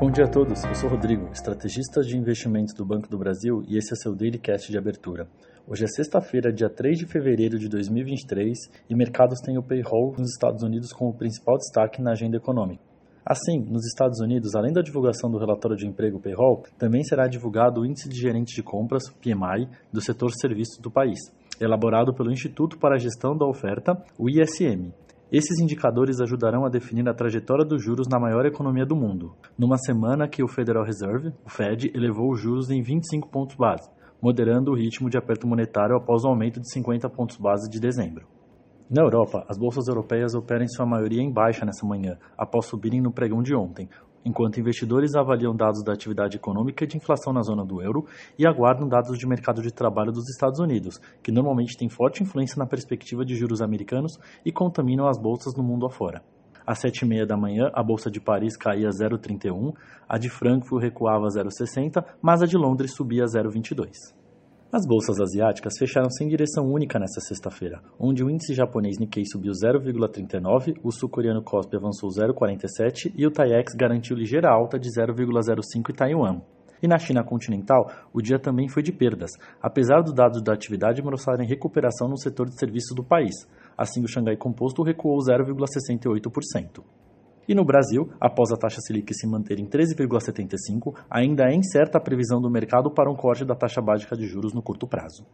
Bom dia a todos, eu sou Rodrigo, estrategista de investimentos do Banco do Brasil e esse é seu Daily Cast de abertura. Hoje é sexta-feira, dia 3 de fevereiro de 2023 e mercados têm o payroll nos Estados Unidos como principal destaque na agenda econômica. Assim, nos Estados Unidos, além da divulgação do relatório de emprego payroll, também será divulgado o Índice de Gerentes de Compras, PMI, do setor serviços do país, elaborado pelo Instituto para a Gestão da Oferta, o ISM, esses indicadores ajudarão a definir a trajetória dos juros na maior economia do mundo, numa semana que o Federal Reserve, o Fed, elevou os juros em 25 pontos base, moderando o ritmo de aperto monetário após o aumento de 50 pontos base de dezembro. Na Europa, as bolsas europeias operam em sua maioria em baixa nessa manhã, após subirem no pregão de ontem, enquanto investidores avaliam dados da atividade econômica e de inflação na zona do euro e aguardam dados de mercado de trabalho dos Estados Unidos, que normalmente têm forte influência na perspectiva de juros americanos e contaminam as bolsas no mundo afora. Às 7h30 da manhã, a bolsa de Paris caía 0,31, a de Frankfurt recuava 0,60, mas a de Londres subia 0,22. As bolsas asiáticas fecharam sem direção única nesta sexta-feira, onde o índice japonês Nikkei subiu 0,39, o sul-coreano Kospi avançou 0,47 e o TAIEX garantiu ligeira alta de 0,05 em Taiwan. E na China continental, o dia também foi de perdas, apesar dos dados da atividade mostrarem recuperação no setor de serviços do país. Assim, o Xangai Composto recuou 0,68%. E no Brasil, após a taxa Selic se manter em 13,75, ainda é incerta a previsão do mercado para um corte da taxa básica de juros no curto prazo.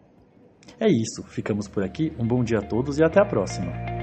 É isso, ficamos por aqui, um bom dia a todos e até a próxima!